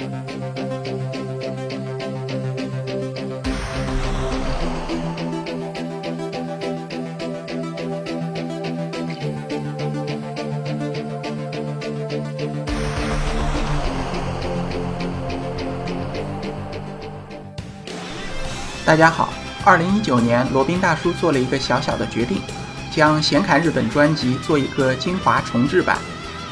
大家好，二零一九年，罗宾大叔做了一个小小的决定，将《闲侃日本》专辑做一个精华重制版，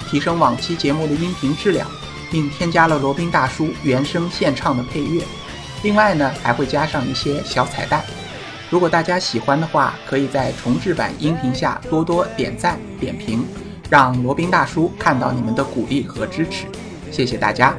提升往期节目的音频质量，并添加了罗宾大叔原声献唱的配乐。另外呢，还会加上一些小彩蛋。如果大家喜欢的话，可以在重制版音频下多多点赞点评，让罗宾大叔看到你们的鼓励和支持。谢谢大家。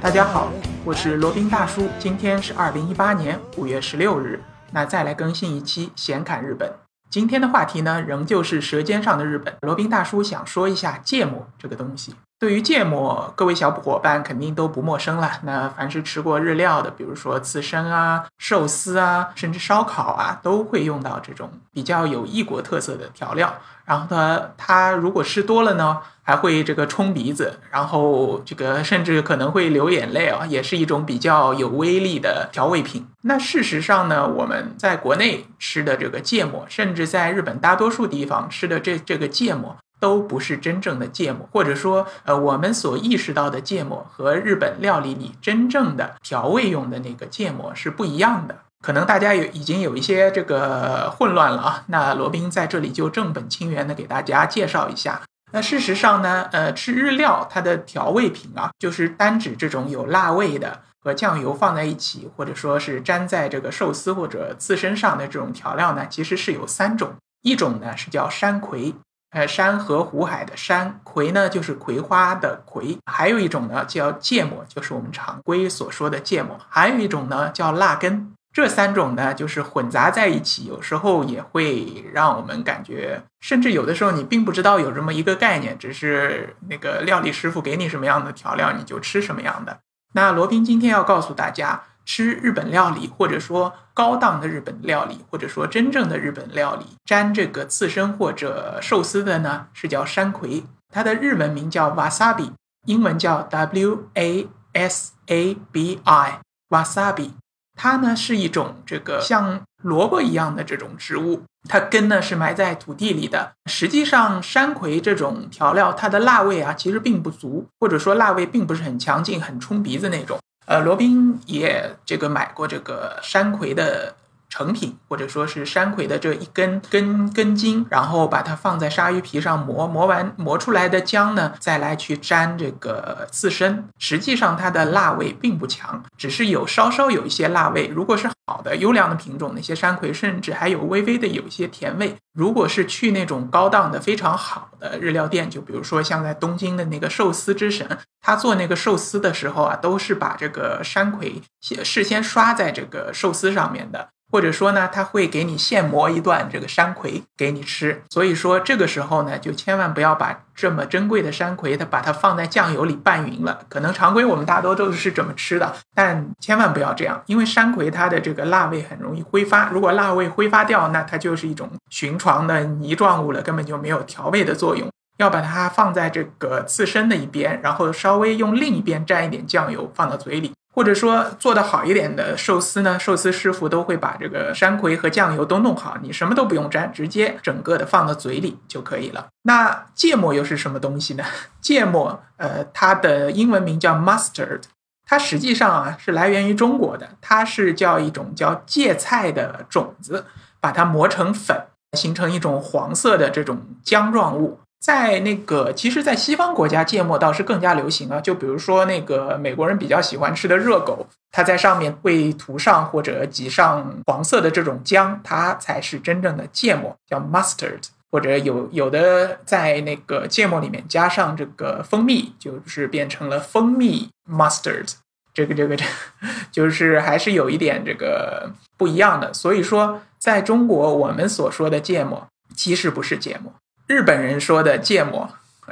大家好，我是罗宾大叔。今天是二零一八年五月十六日，那再来更新一期闲侃日本。今天的话题呢，仍旧是舌尖上的日本。罗宾大叔想说一下芥末这个东西。对于芥末，各位小伙伴肯定都不陌生了。那凡是吃过日料的，比如说刺身啊、寿司啊，甚至烧烤啊，都会用到这种比较有异国特色的调料。然后呢，它如果吃多了呢，还会这个冲鼻子，然后这个甚至可能会流眼泪啊，也是一种比较有威力的调味品。那事实上呢，我们在国内吃的这个芥末，甚至在日本大多数地方吃的这这个芥末。都不是真正的芥末，或者说，呃，我们所意识到的芥末和日本料理里真正的调味用的那个芥末是不一样的。可能大家有已经有一些这个混乱了啊。那罗宾在这里就正本清源的给大家介绍一下。那事实上呢，呃，吃日料它的调味品啊，就是单指这种有辣味的和酱油放在一起，或者说是粘在这个寿司或者刺身上的这种调料呢，其实是有三种，一种呢是叫山葵。呃，山河湖海的山葵呢，就是葵花的葵；还有一种呢叫芥末，就是我们常规所说的芥末；还有一种呢叫辣根。这三种呢，就是混杂在一起，有时候也会让我们感觉，甚至有的时候你并不知道有这么一个概念，只是那个料理师傅给你什么样的调料，你就吃什么样的。那罗宾今天要告诉大家。吃日本料理，或者说高档的日本料理，或者说真正的日本料理，沾这个刺身或者寿司的呢，是叫山葵，它的日文名叫 wasabi，英文叫 w a s a b i，wasabi，它呢是一种这个像萝卜一样的这种植物，它根呢是埋在土地里的。实际上，山葵这种调料，它的辣味啊其实并不足，或者说辣味并不是很强劲，很冲鼻子那种。呃，罗宾也这个买过这个山葵的成品，或者说是山葵的这一根根根茎，然后把它放在鲨鱼皮上磨，磨完磨出来的浆呢，再来去沾这个刺身。实际上它的辣味并不强，只是有稍稍有一些辣味。如果是好的优良的品种，那些山葵甚至还有微微的有一些甜味。如果是去那种高档的非常好的日料店，就比如说像在东京的那个寿司之神，他做那个寿司的时候啊，都是把这个山葵先事先刷在这个寿司上面的。或者说呢，他会给你现磨一段这个山葵给你吃，所以说这个时候呢，就千万不要把这么珍贵的山葵，它把它放在酱油里拌匀了。可能常规我们大多都是这么吃的，但千万不要这样，因为山葵它的这个辣味很容易挥发，如果辣味挥发掉，那它就是一种寻常的泥状物了，根本就没有调味的作用。要把它放在这个刺身的一边，然后稍微用另一边蘸一点酱油放到嘴里。或者说做的好一点的寿司呢，寿司师傅都会把这个山葵和酱油都弄好，你什么都不用沾，直接整个的放到嘴里就可以了。那芥末又是什么东西呢？芥末，呃，它的英文名叫 mustard，它实际上啊是来源于中国的，它是叫一种叫芥菜的种子，把它磨成粉，形成一种黄色的这种浆状物。在那个，其实，在西方国家，芥末倒是更加流行啊。就比如说，那个美国人比较喜欢吃的热狗，它在上面会涂上或者挤上黄色的这种浆，它才是真正的芥末，叫 mustard。或者有有的在那个芥末里面加上这个蜂蜜，就是变成了蜂蜜 mustard。这个这个这，就是还是有一点这个不一样的。所以说，在中国，我们所说的芥末其实不是芥末。日本人说的芥末，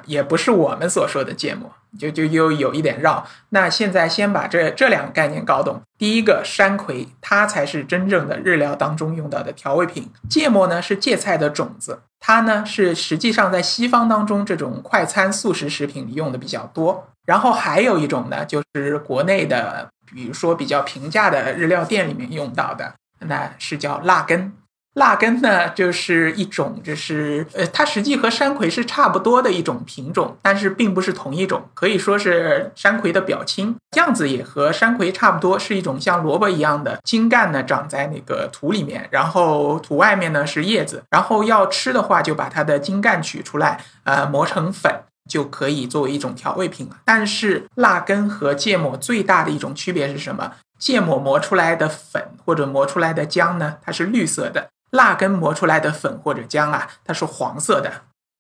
也不是我们所说的芥末，就就又有一点绕。那现在先把这这两个概念搞懂。第一个山葵，它才是真正的日料当中用到的调味品。芥末呢是芥菜的种子，它呢是实际上在西方当中这种快餐速食食品里用的比较多。然后还有一种呢，就是国内的，比如说比较平价的日料店里面用到的，那是叫辣根。辣根呢，就是一种，就是呃，它实际和山葵是差不多的一种品种，但是并不是同一种，可以说是山葵的表亲，样子也和山葵差不多，是一种像萝卜一样的茎干呢，长在那个土里面，然后土外面呢是叶子，然后要吃的话就把它的茎干取出来，呃，磨成粉就可以作为一种调味品了。但是辣根和芥末最大的一种区别是什么？芥末磨出来的粉或者磨出来的浆呢，它是绿色的。蜡根磨出来的粉或者浆啊，它是黄色的。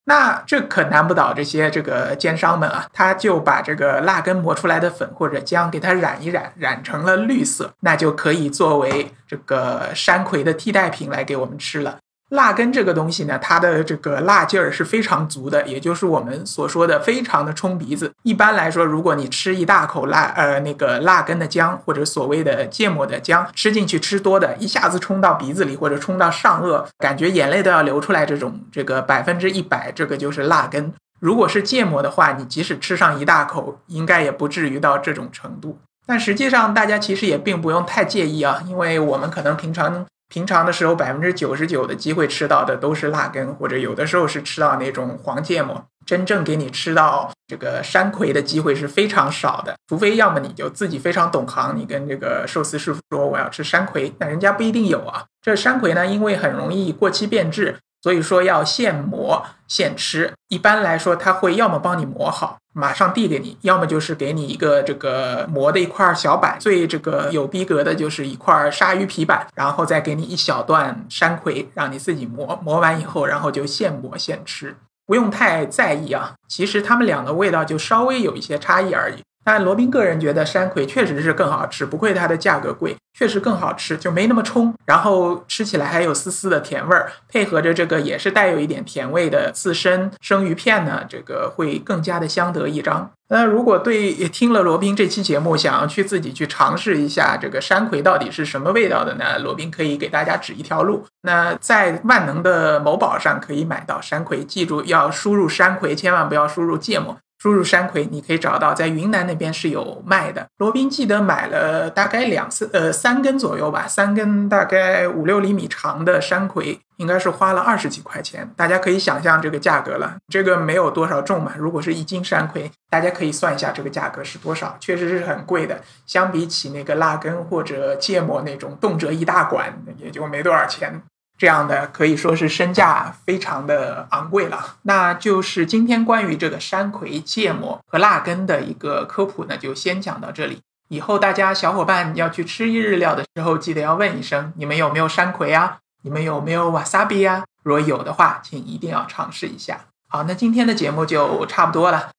那这可难不倒这些这个奸商们啊，他就把这个蜡根磨出来的粉或者浆给它染一染，染成了绿色，那就可以作为这个山葵的替代品来给我们吃了。辣根这个东西呢，它的这个辣劲儿是非常足的，也就是我们所说的非常的冲鼻子。一般来说，如果你吃一大口辣呃那个辣根的姜，或者所谓的芥末的姜，吃进去吃多的，一下子冲到鼻子里或者冲到上颚，感觉眼泪都要流出来，这种这个百分之一百，这个就是辣根。如果是芥末的话，你即使吃上一大口，应该也不至于到这种程度。但实际上，大家其实也并不用太介意啊，因为我们可能平常。平常的时候，百分之九十九的机会吃到的都是辣根，或者有的时候是吃到那种黄芥末。真正给你吃到这个山葵的机会是非常少的，除非要么你就自己非常懂行，你跟这个寿司师傅说我要吃山葵，那人家不一定有啊。这山葵呢，因为很容易过期变质。所以说要现磨现吃，一般来说他会要么帮你磨好，马上递给你，要么就是给你一个这个磨的一块小板，最这个有逼格的就是一块鲨鱼皮板，然后再给你一小段山葵，让你自己磨，磨完以后，然后就现磨现吃，不用太在意啊。其实他们两个味道就稍微有一些差异而已。但罗宾个人觉得山葵确实是更好吃，不愧它的价格贵，确实更好吃，就没那么冲，然后吃起来还有丝丝的甜味儿，配合着这个也是带有一点甜味的刺身生鱼片呢，这个会更加的相得益彰。那如果对听了罗宾这期节目，想要去自己去尝试一下这个山葵到底是什么味道的呢？罗宾可以给大家指一条路。那在万能的某宝上可以买到山葵，记住要输入山葵，千万不要输入芥末。输入山葵，你可以找到，在云南那边是有卖的。罗宾记得买了大概两次，呃，三根左右吧，三根大概五六厘米长的山葵，应该是花了二十几块钱。大家可以想象这个价格了，这个没有多少重嘛。如果是一斤山葵，大家可以算一下这个价格是多少，确实是很贵的。相比起那个辣根或者芥末那种动辄一大管，也就没多少钱。这样的可以说是身价非常的昂贵了。那就是今天关于这个山葵、芥末和辣根的一个科普呢，就先讲到这里。以后大家小伙伴要去吃一日料的时候，记得要问一声：你们有没有山葵啊？你们有没有瓦萨比啊？如果有的话，请一定要尝试一下。好，那今天的节目就差不多了。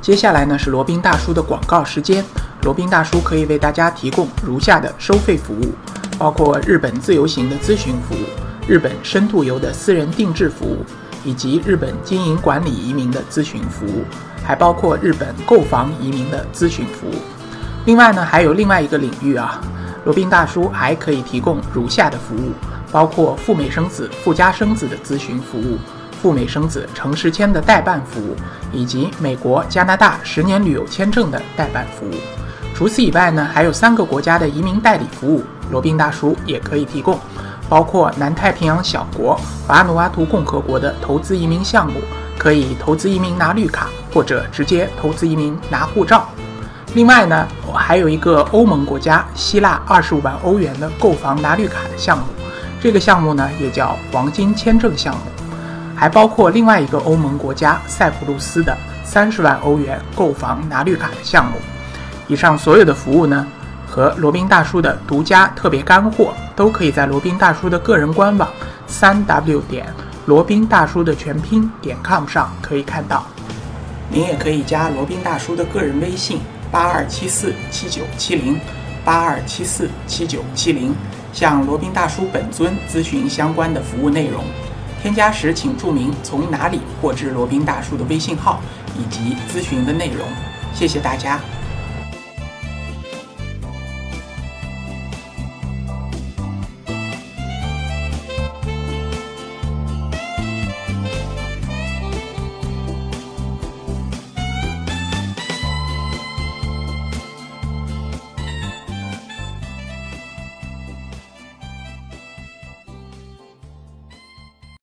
接下来呢是罗宾大叔的广告时间。罗宾大叔可以为大家提供如下的收费服务。包括日本自由行的咨询服务、日本深度游的私人定制服务，以及日本经营管理移民的咨询服务，还包括日本购房移民的咨询服务。另外呢，还有另外一个领域啊，罗宾大叔还可以提供如下的服务：包括赴美生子、附加生子的咨询服务，赴美生子城市签的代办服务，以及美国、加拿大十年旅游签证的代办服务。除此以外呢，还有三个国家的移民代理服务。罗宾大叔也可以提供，包括南太平洋小国瓦努阿图共和国的投资移民项目，可以投资移民拿绿卡，或者直接投资移民拿护照。另外呢，还有一个欧盟国家希腊二十五万欧元的购房拿绿卡的项目，这个项目呢也叫黄金签证项目。还包括另外一个欧盟国家塞浦路斯的三十万欧元购房拿绿卡的项目。以上所有的服务呢。和罗宾大叔的独家特别干货，都可以在罗宾大叔的个人官网三 w 点罗宾大叔的全拼点 com 上可以看到。您也可以加罗宾大叔的个人微信八二七四七九七零八二七四七九七零，向罗宾大叔本尊咨询相关的服务内容。添加时请注明从哪里获知罗宾大叔的微信号以及咨询的内容。谢谢大家。